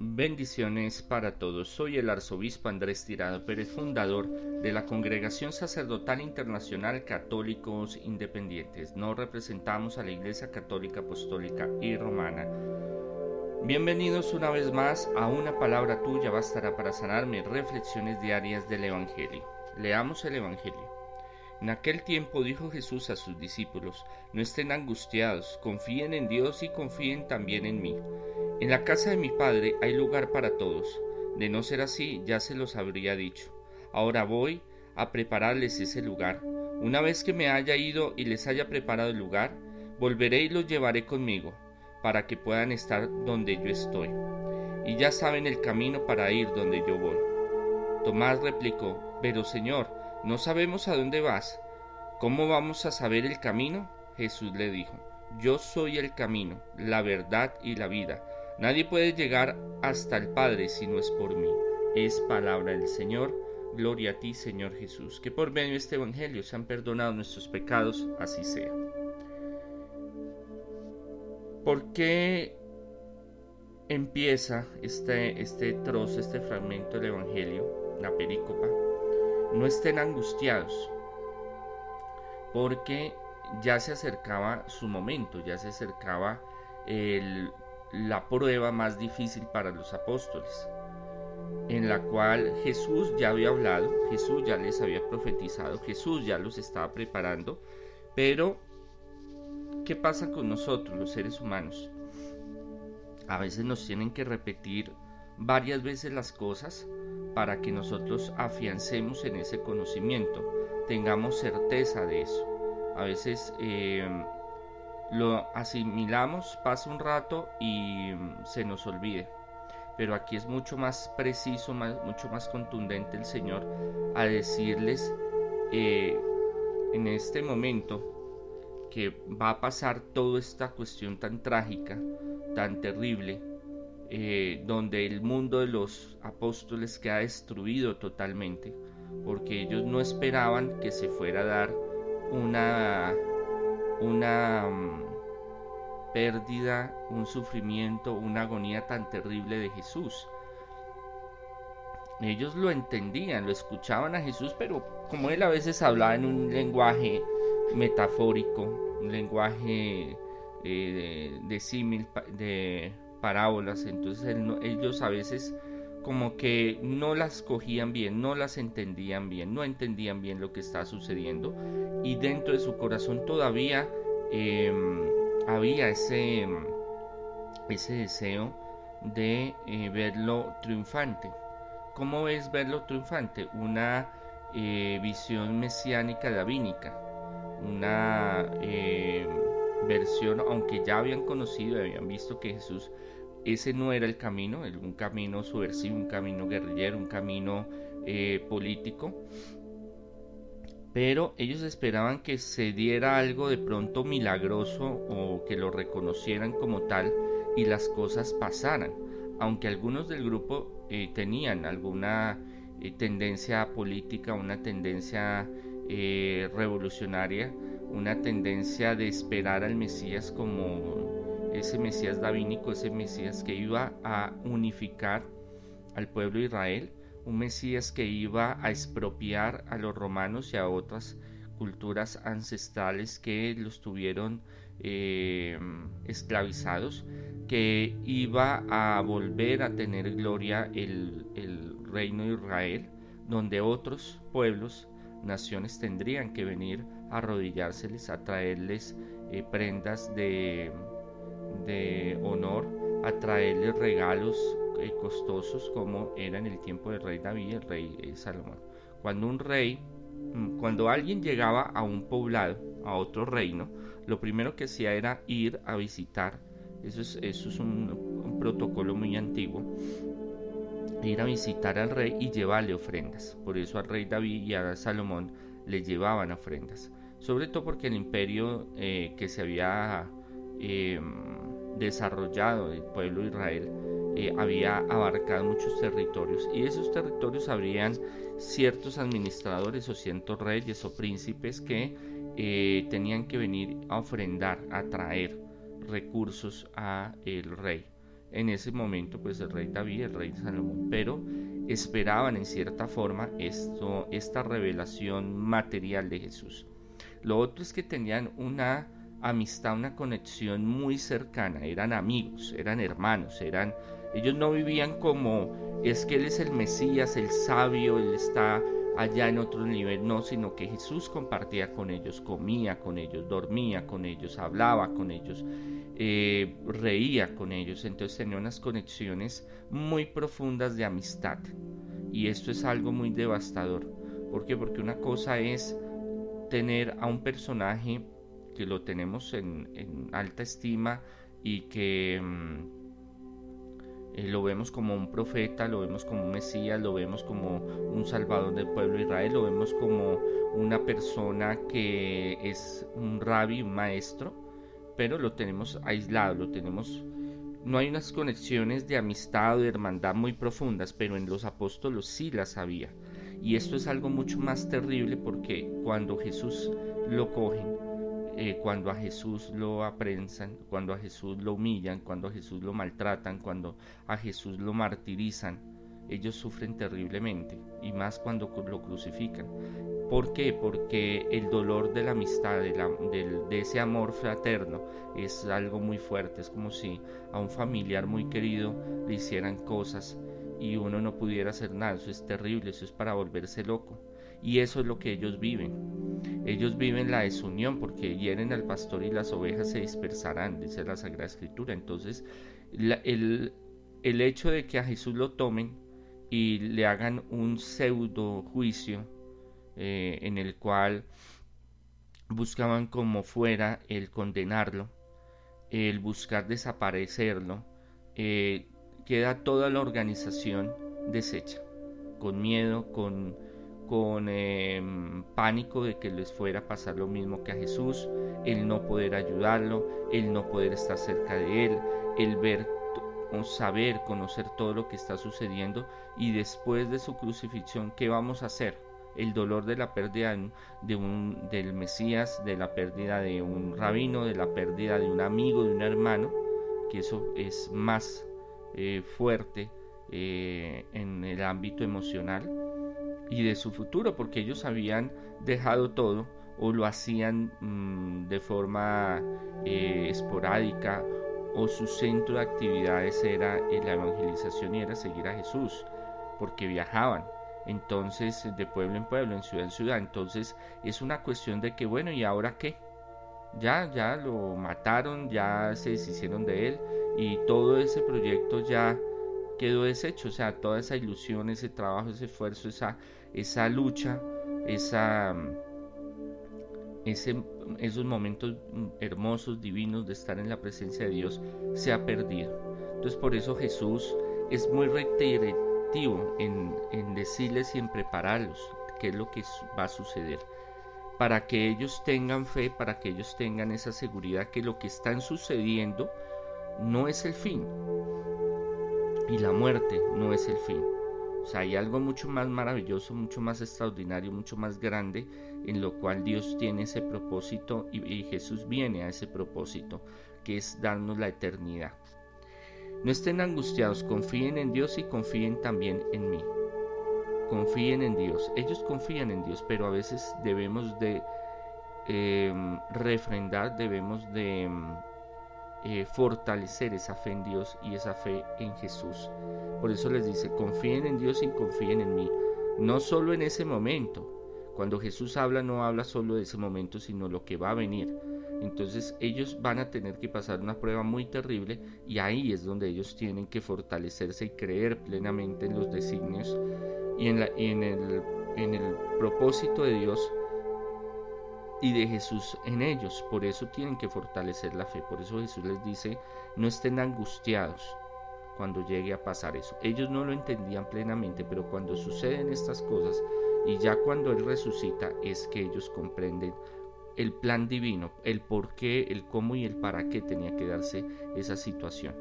Bendiciones para todos. Soy el arzobispo Andrés Tirado Pérez, fundador de la Congregación Sacerdotal Internacional Católicos Independientes. Nos representamos a la Iglesia Católica Apostólica y Romana. Bienvenidos una vez más a una palabra tuya bastará para sanarme. Reflexiones diarias del Evangelio. Leamos el Evangelio. En aquel tiempo dijo Jesús a sus discípulos, no estén angustiados, confíen en Dios y confíen también en mí. En la casa de mi Padre hay lugar para todos. De no ser así, ya se los habría dicho. Ahora voy a prepararles ese lugar. Una vez que me haya ido y les haya preparado el lugar, volveré y los llevaré conmigo, para que puedan estar donde yo estoy. Y ya saben el camino para ir donde yo voy. Tomás replicó, pero Señor, no sabemos a dónde vas. ¿Cómo vamos a saber el camino? Jesús le dijo, Yo soy el camino, la verdad y la vida. Nadie puede llegar hasta el Padre si no es por mí. Es palabra del Señor. Gloria a ti, Señor Jesús. Que por medio de este Evangelio se han perdonado nuestros pecados, así sea. ¿Por qué empieza este, este trozo, este fragmento del Evangelio, la perícopa? No estén angustiados, porque ya se acercaba su momento, ya se acercaba el, la prueba más difícil para los apóstoles, en la cual Jesús ya había hablado, Jesús ya les había profetizado, Jesús ya los estaba preparando, pero ¿qué pasa con nosotros, los seres humanos? A veces nos tienen que repetir varias veces las cosas para que nosotros afiancemos en ese conocimiento, tengamos certeza de eso. A veces eh, lo asimilamos, pasa un rato y mm, se nos olvide. Pero aquí es mucho más preciso, mucho más contundente el Señor a decirles eh, en este momento que va a pasar toda esta cuestión tan trágica, tan terrible, eh, donde el mundo de los apóstoles queda destruido totalmente, porque ellos no esperaban que se fuera a dar una una mm, pérdida, un sufrimiento, una agonía tan terrible de Jesús. Ellos lo entendían, lo escuchaban a Jesús, pero como él a veces hablaba en un lenguaje metafórico, un lenguaje eh, de, símil, de parábolas, entonces ellos a veces como que no las cogían bien, no las entendían bien, no entendían bien lo que estaba sucediendo y dentro de su corazón todavía em, había ese, ese deseo de eh, verlo triunfante. ¿Cómo es verlo triunfante? Una eh, visión mesiánica davínica, una eh, versión, aunque ya habían conocido y habían visto que Jesús ese no era el camino, un camino subversivo, un camino guerrillero, un camino eh, político. Pero ellos esperaban que se diera algo de pronto milagroso o que lo reconocieran como tal y las cosas pasaran. Aunque algunos del grupo eh, tenían alguna eh, tendencia política, una tendencia revolucionaria, una tendencia de esperar al Mesías como ese Mesías davínico, ese Mesías que iba a unificar al pueblo de Israel, un Mesías que iba a expropiar a los romanos y a otras culturas ancestrales que los tuvieron eh, esclavizados, que iba a volver a tener gloria el, reino de Israel, donde otros pueblos, naciones tendrían que venir a arrodillárseles, a traerles eh, prendas de de honor a traerles regalos eh, costosos como era en el tiempo del rey David y el rey eh, Salomón. Cuando un rey, mm, cuando alguien llegaba a un poblado, a otro reino, lo primero que hacía era ir a visitar, eso es, eso es un, protocolo muy antiguo, ir a visitar al rey y llevarle ofrendas. Por eso al rey David y a Salomón le llevaban ofrendas. Sobre todo porque el imperio eh, que se había Em, desarrollado el pueblo de Israel eh, había abarcado muchos territorios y esos territorios habrían ciertos administradores o ciertos reyes o príncipes que eh, tenían que venir a ofrendar, a traer recursos a el rey. en ese momento pues el rey David, el rey Salomón, pero esperaban en cierta forma esto, esta revelación material de Jesús. Lo otro es que tenían una amistad, una conexión muy cercana, eran amigos, eran hermanos, eran ellos no vivían como es que él es el Mesías, el sabio, él está allá en otro nivel, no, sino que Jesús compartía con ellos, comía con ellos, dormía con ellos, hablaba con ellos, eh, reía con ellos, entonces tenía unas conexiones muy profundas de amistad. Y esto es algo muy devastador. ¿Por qué? Porque una cosa es tener a un personaje que lo tenemos en, alta estima y que mm, eh, lo vemos como un profeta, lo vemos como un Mesías, lo vemos como un salvador del pueblo de Israel, lo vemos como una persona que es un rabbi, un maestro, pero lo tenemos aislado, lo tenemos... No hay unas conexiones de amistad o de hermandad muy profundas, pero en los apóstolos sí las había. Y esto es algo mucho más terrible porque cuando Jesús lo cogen, eh, cuando a Jesús lo aprensan, cuando a Jesús lo humillan, cuando a Jesús lo maltratan, cuando a Jesús lo martirizan, ellos sufren terriblemente y más cuando lo crucifican. ¿Por qué? Porque el dolor de la amistad, de, ese amor fraterno, es algo muy fuerte. Es como si a un familiar muy querido le hicieran cosas y uno no pudiera hacer nada. Eso es terrible, eso es para volverse loco. Y eso es lo que ellos viven. Ellos viven la desunión porque hieren al pastor y las ovejas se dispersarán, dice la Sagrada Escritura. Entonces, el, el hecho de que a Jesús lo tomen y le hagan un pseudo juicio, eh, en el cual buscaban como fuera el condenarlo, el buscar desaparecerlo, eh, queda toda la organización deshecha, con miedo, con, con em, pánico de que les fuera a pasar lo mismo que a Jesús, el no poder ayudarlo, el no poder estar cerca de él, el ver o saber, conocer todo lo que está sucediendo y después de su crucifixión, ¿qué vamos a hacer? el dolor de la pérdida de un, del Mesías, de la pérdida de un rabino, de la pérdida de un amigo, de un hermano, que eso es más eh, fuerte eh, en el ámbito emocional y de su futuro, porque ellos habían dejado todo o lo hacían mm, de forma eh, esporádica o su centro de actividades era la evangelización y era seguir a Jesús, porque viajaban entonces de pueblo en pueblo, en ciudad en ciudad. Entonces es una cuestión de que, bueno, ¿y ahora qué? Ya, ya lo mataron, ya se deshicieron de él y todo ese proyecto ya quedó deshecho, o sea, toda esa ilusión, ese trabajo, ese esfuerzo, esa, esa lucha, esa, ese, esos momentos hermosos, divinos de estar en la presencia de Dios, se ha perdido. Entonces por eso Jesús es muy reiterativo en, decirles y en prepararlos qué es lo que va a suceder para que ellos tengan fe, para que ellos tengan esa seguridad que lo que está sucediendo no es el fin y la muerte no es el fin. Sea, hay algo mucho más maravilloso, mucho más extraordinario, mucho más grande en lo cual Dios tiene ese propósito y Jesús viene a ese propósito, que es darnos la eternidad. No estén angustiados, confíen en Dios y confíen también en mí. Confíen en Dios. Ellos confían en Dios, pero a veces debemos de em, refrendar, debemos de eh, fortalecer esa fe en Dios y esa fe en Jesús. Por eso les dice, confíen en Dios y confíen en mí. No solo en ese momento. Cuando Jesús habla, no habla solo de ese momento, sino lo que va a venir entonces ellos van a tener que pasar una prueba muy terrible y ahí es donde ellos tienen que fortalecerse y creer plenamente en los designios y en, el propósito de Dios y de Jesús en ellos. Por eso tienen que fortalecer la fe. Por eso Jesús les dice, no estén angustiados cuando llegue a pasar eso. Ellos no lo entendían plenamente, pero cuando suceden estas cosas y ya cuando Él resucita es que ellos comprenden el plan divino, el por qué, el cómo y el para qué tenía que darse esa situación.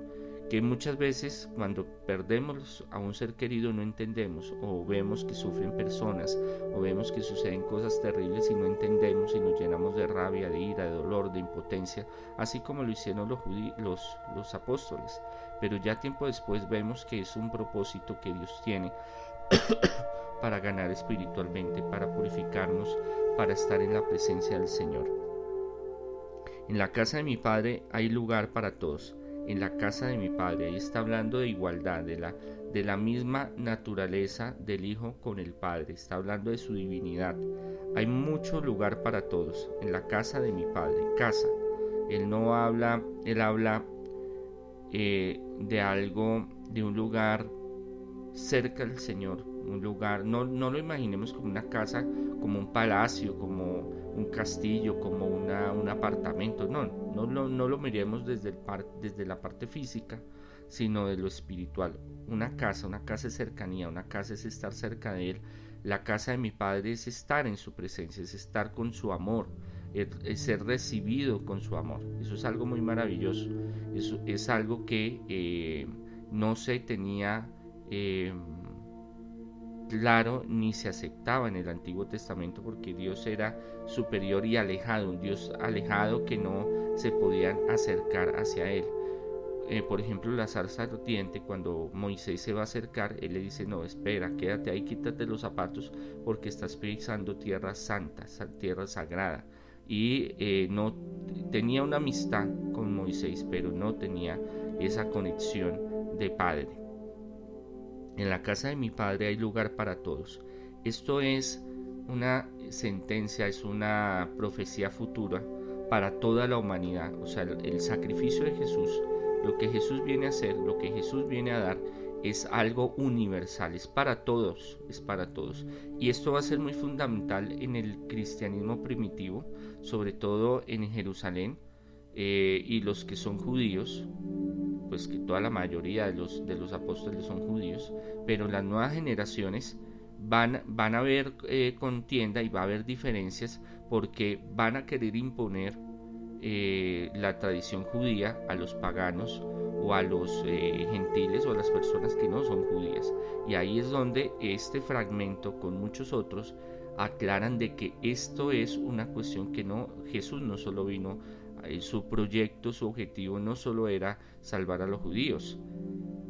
Que muchas veces cuando perdemos a un ser querido no entendemos o vemos que sufren personas o vemos que suceden cosas terribles y no entendemos y nos llenamos de rabia, de ira, de dolor, de impotencia, así como lo hicieron los, los, los apóstoles. Pero ya tiempo después vemos que es un propósito que Dios tiene para ganar espiritualmente, para purificarnos, para estar en la presencia del Señor. En la casa de mi Padre hay lugar para todos en la casa de mi Padre. Ahí está hablando de igualdad, de la, de la misma naturaleza del Hijo con el Padre. Está hablando de su divinidad. Hay mucho lugar para todos en la casa de mi Padre. Casa. Él no habla, él habla eh, de algo, de un lugar cerca del Señor, un lugar, no, no lo imaginemos como una casa, como un palacio, como un castillo, como una, un apartamento, no, no, no, lo miremos desde, el desde la parte física, sino de lo espiritual. Una casa, una casa es cercanía, una casa es estar cerca de Él. La casa de mi Padre es estar en su presencia, es estar con su amor, es ser recibido con su amor. Eso es algo muy maravilloso. Eso es algo que eh, no se tenía eh, claro ni se aceptaba en el Antiguo Testamento porque Dios era superior y alejado, un Dios alejado que no se podían acercar hacia él. Eh, por ejemplo, la zarza ardiente, cuando Moisés se va a acercar, él le dice, no, espera, quédate ahí, quítate los zapatos porque estás pisando tierra santa, tierra sagrada. Y eh, no tenía una amistad con Moisés, pero no tenía esa conexión de padre. En la casa de mi Padre hay lugar para todos. Esto es una sentencia, es una profecía futura para toda la humanidad. O sea, el, sacrificio de Jesús, lo que Jesús viene a hacer, lo que Jesús viene a dar, es algo universal, es para todos, es para todos. Y esto va a ser muy fundamental en el cristianismo primitivo, sobre todo en Jerusalén, eh, y los que son judíos, pues que toda la mayoría de los, de los apóstoles son judíos, pero las nuevas generaciones van, van a haber eh, contienda y va a haber diferencias porque van a querer imponer eh, la tradición judía a los paganos o a los eh, gentiles o a las personas que no son judías. Y ahí es donde este fragmento con muchos otros aclaran de que esto es una cuestión que no Jesús no solo vino su proyecto, su objetivo no solo era salvar a los judíos,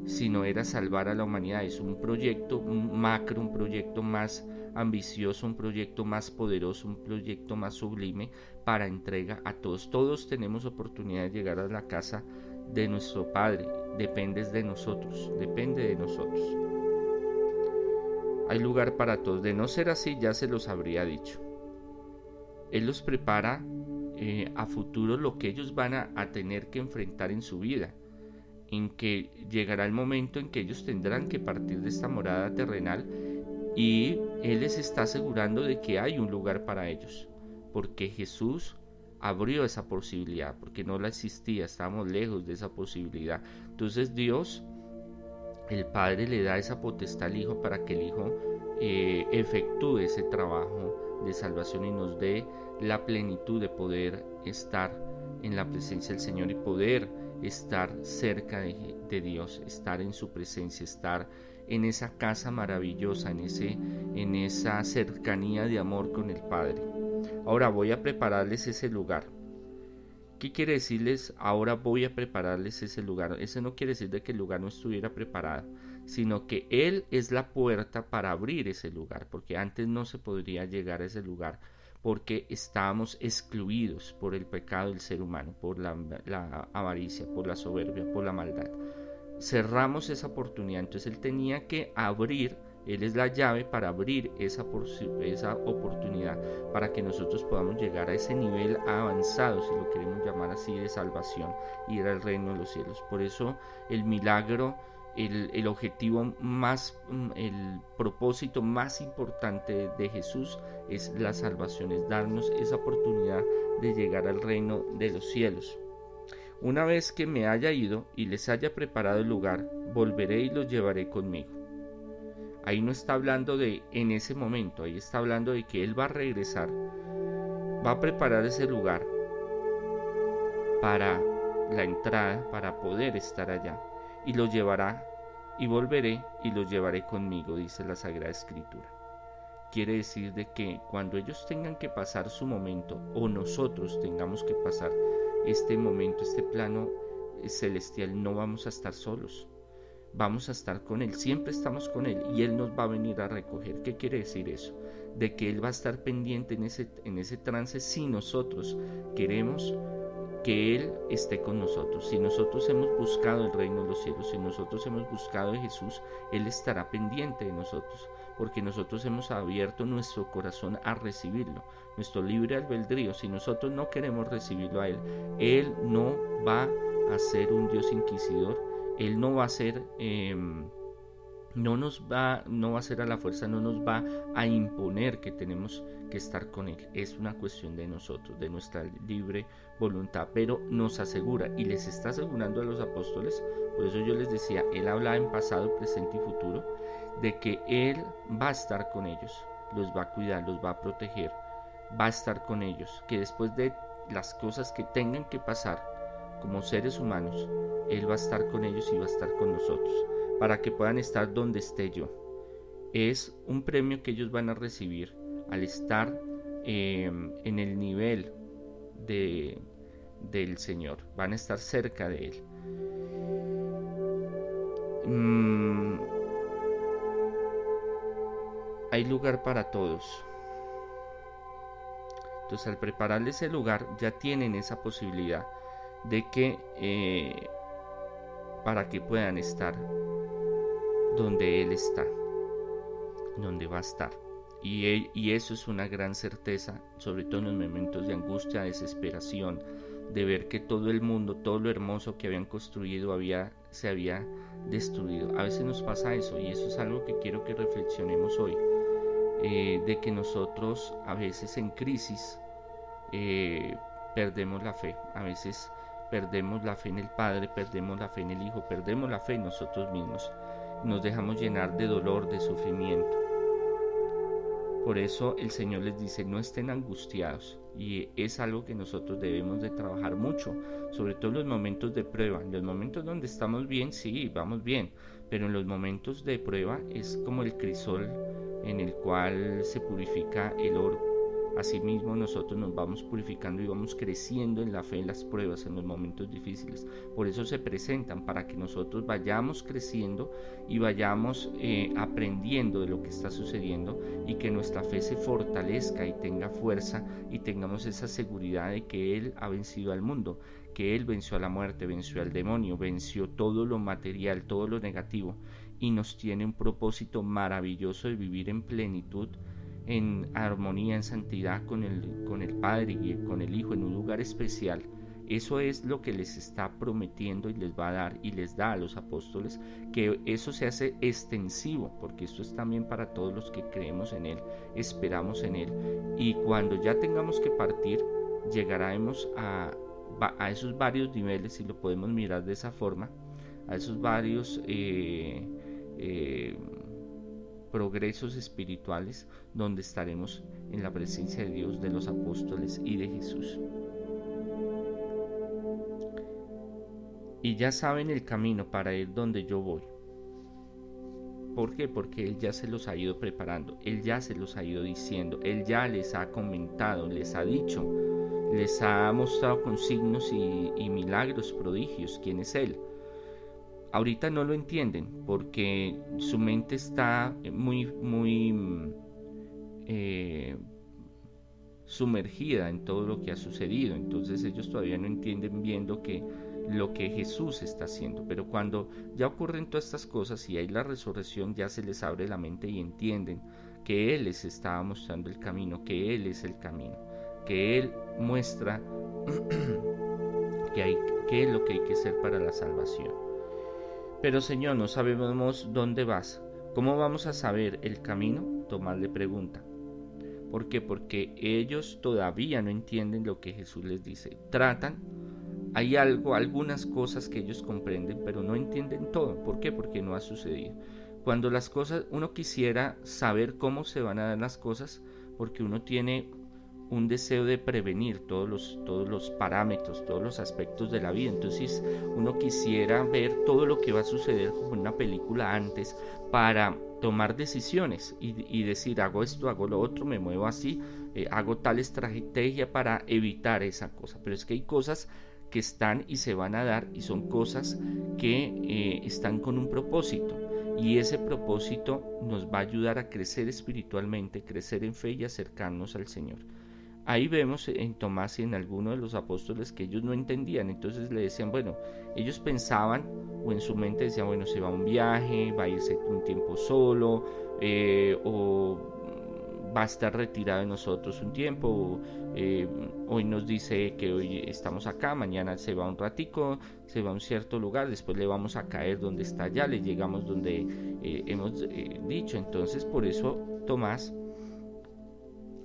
sino era salvar a la humanidad. Es un proyecto macro, un proyecto más ambicioso, un proyecto más poderoso, un proyecto más sublime para entrega a todos. Todos tenemos oportunidad de llegar a la casa de nuestro Padre. Depende de nosotros, depende de nosotros. Hay lugar para todos. De no ser así, ya se los habría dicho. Él los prepara eh, a futuro lo que ellos van a, tener que enfrentar en su vida, en que llegará el momento en que ellos tendrán que partir de esta morada terrenal y Él les está asegurando de que hay un lugar para ellos, porque Jesús abrió esa posibilidad, porque no la existía, estábamos lejos de esa posibilidad. Entonces Dios, el Padre, le da esa potestad al Hijo para que el Hijo eh, efectúe ese trabajo de salvación y nos dé la plenitud de poder estar en la presencia del Señor y poder estar cerca de, Dios, estar en su presencia, estar en esa casa maravillosa, en, ese, en esa cercanía de amor con el Padre. Ahora voy a prepararles ese lugar. ¿Qué quiere decirles? Ahora voy a prepararles ese lugar. Ese no quiere decir de que el lugar no estuviera preparado, sino que Él es la puerta para abrir ese lugar, porque antes no se podría llegar a ese lugar porque estábamos excluidos por el pecado del ser humano, por la, avaricia, por la soberbia, por la maldad. Cerramos esa oportunidad, entonces Él tenía que abrir, Él es la llave para abrir esa, esa oportunidad, para que nosotros podamos llegar a ese nivel avanzado, si lo queremos llamar así, de salvación, ir al reino de los cielos. Por eso el milagro el, objetivo más, mm, el propósito más importante de Jesús es la salvación, es darnos esa oportunidad de llegar al reino de los cielos. Una vez que me haya ido y les haya preparado el lugar, volveré y los llevaré conmigo. Ahí no está hablando de en ese momento, ahí está hablando de que Él va a regresar, va a preparar ese lugar para la entrada, para poder estar allá y los llevará, y volveré y los llevaré conmigo, dice la Sagrada Escritura. Quiere decir de que cuando ellos tengan que pasar su momento o nosotros tengamos que pasar este momento, este plano celestial, no vamos a estar solos. Vamos a estar con Él, siempre estamos con Él y Él nos va a venir a recoger. ¿Qué quiere decir eso? De que Él va a estar pendiente en ese, en ese trance si nosotros queremos que Él esté con nosotros. Si nosotros hemos buscado el reino de los cielos, si nosotros hemos buscado a Jesús, Él estará pendiente de nosotros, porque nosotros hemos abierto nuestro corazón a recibirlo, nuestro libre albedrío. Si nosotros no queremos recibirlo a Él, Él no va a ser un Dios inquisidor, Él no va a ser... Em, no nos va, no va a ser a la fuerza, no nos va a imponer que tenemos que estar con Él. Es una cuestión de nosotros, de nuestra libre voluntad, pero nos asegura y les está asegurando a los apóstoles, por eso yo les decía, Él habla en pasado, presente y futuro, de que Él va a estar con ellos, los va a cuidar, los va a proteger, va a estar con ellos, que después de las cosas que tengan que pasar como seres humanos, Él va a estar con ellos y va a estar con nosotros, para que puedan estar donde esté yo. Es un premio que ellos van a recibir al estar em, en el nivel de, del Señor, van a estar cerca de Él. Mm, hay lugar para todos. Entonces al prepararles ese lugar ya tienen esa posibilidad de que eh, para que puedan estar donde Él está, donde va a estar. Y, eso es una gran certeza, sobre todo en los momentos de angustia, desesperación, de ver que todo el mundo, todo lo hermoso que habían construido había, se había destruido. A veces nos pasa eso y eso es algo que quiero que reflexionemos hoy, eh, de que nosotros a veces en crisis eh, perdemos la fe, a veces perdemos la fe en el Padre, perdemos la fe en el Hijo, perdemos la fe en nosotros mismos, nos dejamos llenar de dolor, de sufrimiento. Por eso el Señor les dice, no estén angustiados. Y es algo que nosotros debemos de trabajar mucho, sobre todo en los momentos de prueba. En los momentos donde estamos bien, sí, vamos bien, pero en los momentos de prueba es como el crisol en el cual se purifica el oro. Asimismo nosotros nos vamos purificando y vamos creciendo en la fe en las pruebas, en los momentos difíciles. Por eso se presentan, para que nosotros vayamos creciendo y vayamos eh, aprendiendo de lo que está sucediendo y que nuestra fe se fortalezca y tenga fuerza y tengamos esa seguridad de que Él ha vencido al mundo, que Él venció a la muerte, venció al demonio, venció todo lo material, todo lo negativo y nos tiene un propósito maravilloso de vivir en plenitud en armonía, en santidad con el, con el Padre y con el Hijo, en un lugar especial. Eso es lo que les está prometiendo y les va a dar y les da a los apóstoles, que eso se hace extensivo, porque esto es también para todos los que creemos en Él, esperamos en Él. Y cuando ya tengamos que partir, llegaremos a, a esos varios niveles, si lo podemos mirar de esa forma, a esos varios... Eh, eh, progresos espirituales donde estaremos en la presencia de Dios, de los apóstoles y de Jesús. Y ya saben el camino para ir donde yo voy. ¿Por qué? Porque Él ya se los ha ido preparando, Él ya se los ha ido diciendo, Él ya les ha comentado, les ha dicho, les ha mostrado con signos y, y milagros, prodigios, quién es Él ahorita no lo entienden porque su mente está muy, muy mm, eh, sumergida en todo lo que ha sucedido. Entonces ellos todavía no entienden viendo que lo que Jesús está haciendo. Pero cuando ya ocurren todas estas cosas y hay la resurrección, ya se les abre la mente y entienden que Él les estaba mostrando el camino, que Él es el camino, que Él muestra que qué es lo que hay que hacer para la salvación. Pero Señor, no sabemos dónde vas. ¿Cómo vamos a saber el camino? Tomás le pregunta. ¿Por qué? Porque ellos todavía no entienden lo que Jesús les dice. Tratan, hay algo, algunas cosas que ellos comprenden, pero no entienden todo. ¿Por qué? Porque no ha sucedido. Cuando las cosas, uno quisiera saber cómo se van a dar las cosas, porque uno tiene un deseo de prevenir todos los, todos los parámetros, todos los aspectos de la vida. Entonces uno quisiera ver todo lo que va a suceder como una película antes para tomar decisiones y, decir hago esto, hago lo otro, me muevo así, eh, hago tal estrategia para evitar esa cosa. Pero es que hay cosas que están y se van a dar y son cosas que eh, están con un propósito y ese propósito nos va a ayudar a crecer espiritualmente, crecer en fe y acercarnos al Señor. Ahí vemos en Tomás y en algunos de los apóstoles que ellos no entendían, entonces le decían, bueno, ellos pensaban o en su mente decían, bueno, se va a un viaje, va a irse un tiempo solo, eh, o va a estar retirado de nosotros un tiempo, eh, hoy nos dice que hoy estamos acá, mañana se va un ratico, se va a un cierto lugar, después le vamos a caer donde está allá, le llegamos donde eh, hemos dicho, entonces por eso Tomás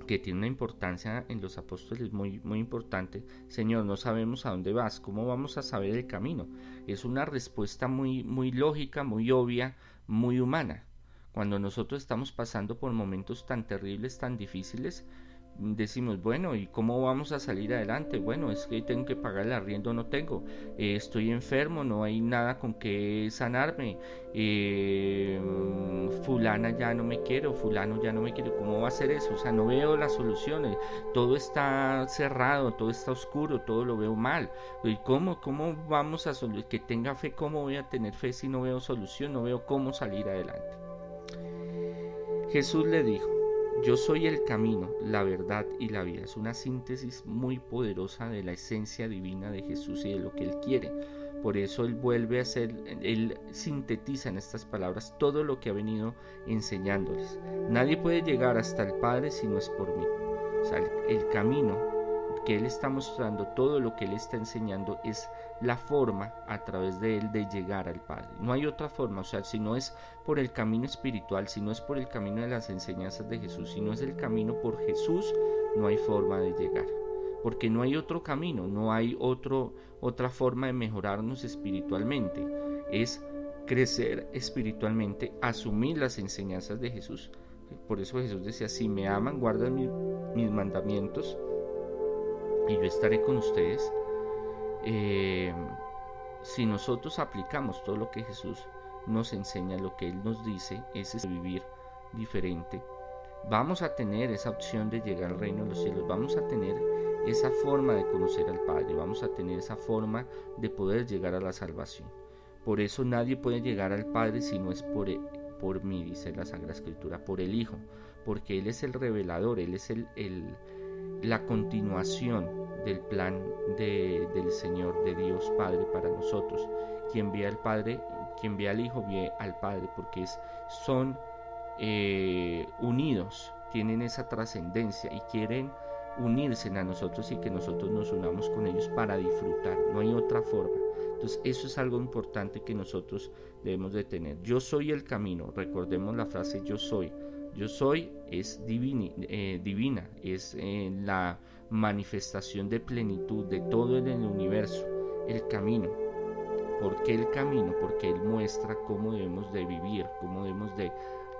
que tiene una importancia en los apóstoles muy, muy importante. Señor, no sabemos a dónde vas, ¿cómo vamos a saber el camino? Es una respuesta muy, muy lógica, muy obvia, muy humana. Cuando nosotros estamos pasando por momentos tan terribles, tan difíciles, decimos, bueno, ¿y cómo vamos a salir adelante? Bueno, es que tengo que pagar el arriendo, no tengo, eh, estoy enfermo, no hay nada con que sanarme, eh, fulana ya no me quiero, fulano ya no me quiere, ¿cómo va a ser eso? O sea, no veo las soluciones, todo está cerrado, todo está oscuro, todo lo veo mal. ¿Y cómo, cómo vamos a solucionar? Que tenga fe, ¿cómo voy a tener fe si no veo solución, no veo cómo salir adelante? Jesús le dijo, yo soy el camino, la verdad y la vida. Es una síntesis muy poderosa de la esencia divina de Jesús y de lo que Él quiere. Por eso Él vuelve a ser, Él sintetiza en estas palabras todo lo que ha venido enseñándoles. Nadie puede llegar hasta el Padre si no es por mí. O sea, el camino que Él está mostrando, todo lo que Él está enseñando es la forma a través de Él de llegar al Padre. No hay otra forma, o sea, si no es por el camino espiritual, si no es por el camino de las enseñanzas de Jesús, si no es el camino por Jesús, no hay forma de llegar. Porque no hay otro camino, no hay otro, otra forma de mejorarnos espiritualmente. Es crecer espiritualmente, asumir las enseñanzas de Jesús. Por eso Jesús decía, si me aman, guardan mis mandamientos, y yo estaré con ustedes. Eh, si nosotros aplicamos todo lo que Jesús nos enseña, lo que Él nos dice, es vivir diferente, vamos a tener esa opción de llegar al reino de los cielos, vamos a tener esa forma de conocer al Padre, vamos a tener esa forma de poder llegar a la salvación. Por eso nadie puede llegar al Padre si no es por, por mí, dice la Sagrada Escritura, por el Hijo, porque Él es el revelador, Él es el la continuación del plan del Señor, de Dios Padre para nosotros. Quien ve al Padre, quien ve al Hijo, ve al Padre, porque es, son eh, unidos, tienen esa trascendencia y quieren unirse a nosotros y que nosotros nos unamos con ellos para disfrutar. No hay otra forma. Entonces eso es algo importante que nosotros debemos de tener. Yo soy el camino. Recordemos la frase yo soy. Yo soy es eh, divina, es eh, la manifestación de plenitud de todo en el universo, el camino. ¿Por qué el camino? Porque Él muestra cómo debemos de vivir, cómo debemos de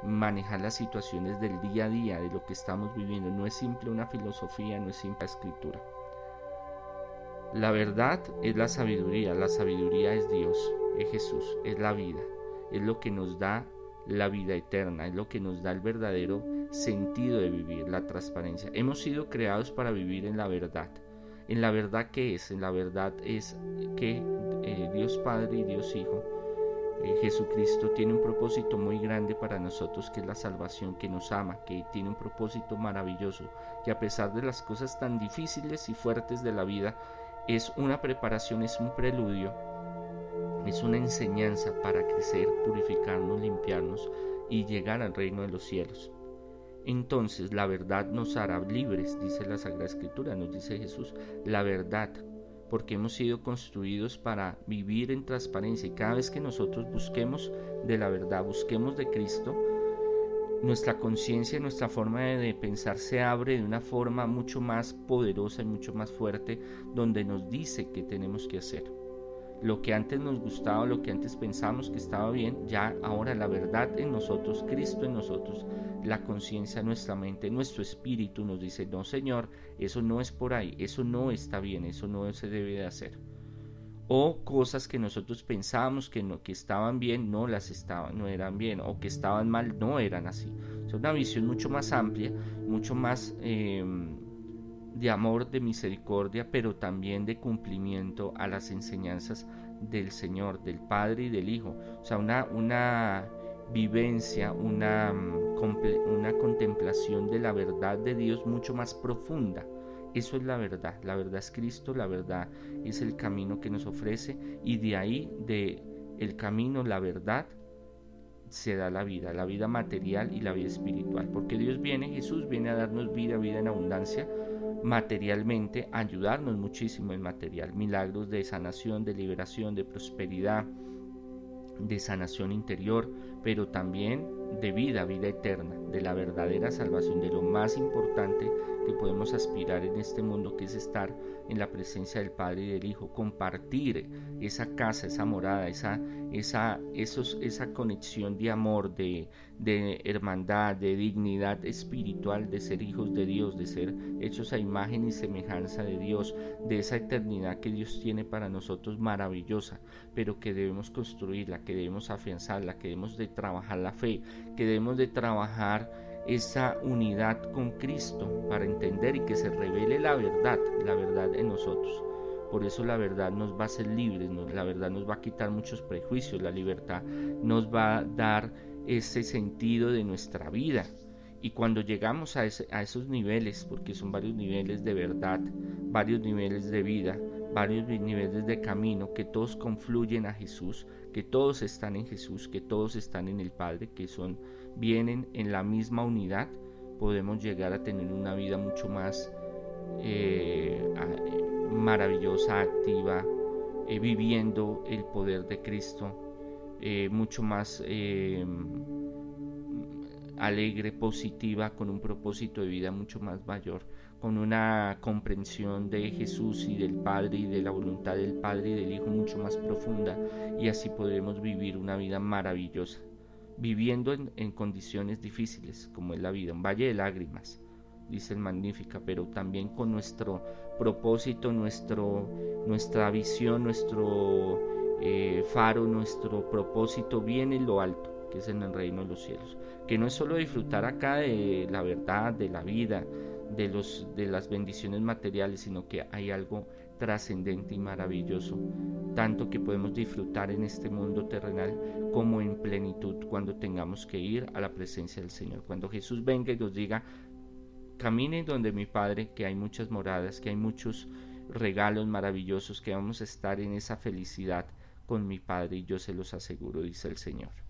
manejar las situaciones del día a día, de lo que estamos viviendo. No es simple una filosofía, no es simple escritura. La verdad es la sabiduría, la sabiduría es Dios, es Jesús, es la vida, es lo que nos da la vida eterna, es lo que nos da el verdadero sentido de vivir, la transparencia. Hemos sido creados para vivir en la verdad. En la verdad que es, en la verdad es que eh, Dios Padre y Dios Hijo, eh, Jesucristo tiene un propósito muy grande para nosotros, que es la salvación, que nos ama, que tiene un propósito maravilloso, que a pesar de las cosas tan difíciles y fuertes de la vida, es una preparación, es un preludio es una enseñanza para crecer, purificarnos, limpiarnos y llegar al reino de los cielos. Entonces la verdad nos hará libres, dice la Sagrada Escritura, nos dice Jesús, la verdad, porque hemos sido construidos para vivir en transparencia y cada vez que nosotros busquemos de la verdad, busquemos de Cristo, nuestra conciencia, nuestra forma de pensar se abre de una forma mucho más poderosa y mucho más fuerte, donde nos dice qué tenemos que hacer. Lo que antes nos gustaba, lo que antes pensábamos que estaba bien, ya ahora la verdad en nosotros, Cristo en nosotros, la conciencia, nuestra mente, nuestro espíritu nos dice, no Señor, eso no es por ahí, eso no está bien, eso no se debe de hacer. O cosas que nosotros pensábamos que, no, que estaban bien, no las estaban, no eran bien, o que estaban mal, no eran así. Es una visión mucho más amplia, mucho más em, de amor, de misericordia, pero también de cumplimiento a las enseñanzas del Señor, del Padre y del Hijo. O sea, una, una vivencia, una, mm, una contemplación de la verdad de Dios mucho más profunda. Eso es la verdad. La verdad es Cristo, la verdad es el camino que nos ofrece y de ahí, de el camino, la verdad, se da la vida, la vida material y la vida espiritual. Porque Dios viene, Jesús viene a darnos vida, vida en abundancia, materialmente, ayudarnos muchísimo en material, milagros de sanación, de liberación, de prosperidad, de sanación interior, pero también de vida, vida eterna, de la verdadera salvación, de lo más importante que podemos aspirar en este mundo, que es estar en la presencia del Padre y del Hijo, compartir esa casa, esa morada, esa, esa, esos, esa conexión de amor, de, de hermandad, de dignidad espiritual, de ser hijos de Dios, de ser hechos a imagen y semejanza de Dios, de esa eternidad que Dios tiene para nosotros maravillosa, pero que debemos construirla, que debemos afianzarla, que debemos de trabajar la fe, que debemos de trabajar esa unidad con Cristo para entender y que se revele la verdad, la verdad en nosotros. Por eso la verdad nos va a hacer libres, la verdad nos va a quitar muchos prejuicios, la libertad nos va a dar ese sentido de nuestra vida. Y cuando llegamos a, a esos niveles, porque son varios niveles de verdad, varios niveles de vida, varios niveles de camino, que todos confluyen a Jesús, que todos están en Jesús, que todos están en el Padre, que son vienen en la misma unidad, podemos llegar a tener una vida mucho más eh, maravillosa, activa, eh, viviendo el poder de Cristo, eh, mucho más alegre, positiva, con un propósito de vida mucho más mayor, con una comprensión de Jesús y del Padre y de la voluntad del Padre y del Hijo mucho más profunda y así podremos vivir una vida maravillosa viviendo en, condiciones difíciles, como es la vida, un valle de lágrimas, dice el Magnífica, pero también con nuestro propósito, nuestro, nuestra visión, nuestro eh, faro, nuestro propósito bien en lo alto, que es en el reino de los cielos. Que no es solo disfrutar acá de la verdad, de la vida, de, los, de las bendiciones materiales, sino que hay algo trascendente y maravilloso, tanto que podemos disfrutar en este mundo terrenal como en plenitud cuando tengamos que ir a la presencia del Señor. Cuando Jesús venga y nos diga, caminen donde mi Padre, que hay muchas moradas, que hay muchos regalos maravillosos, que vamos a estar en esa felicidad con mi Padre y yo se los aseguro, dice el Señor.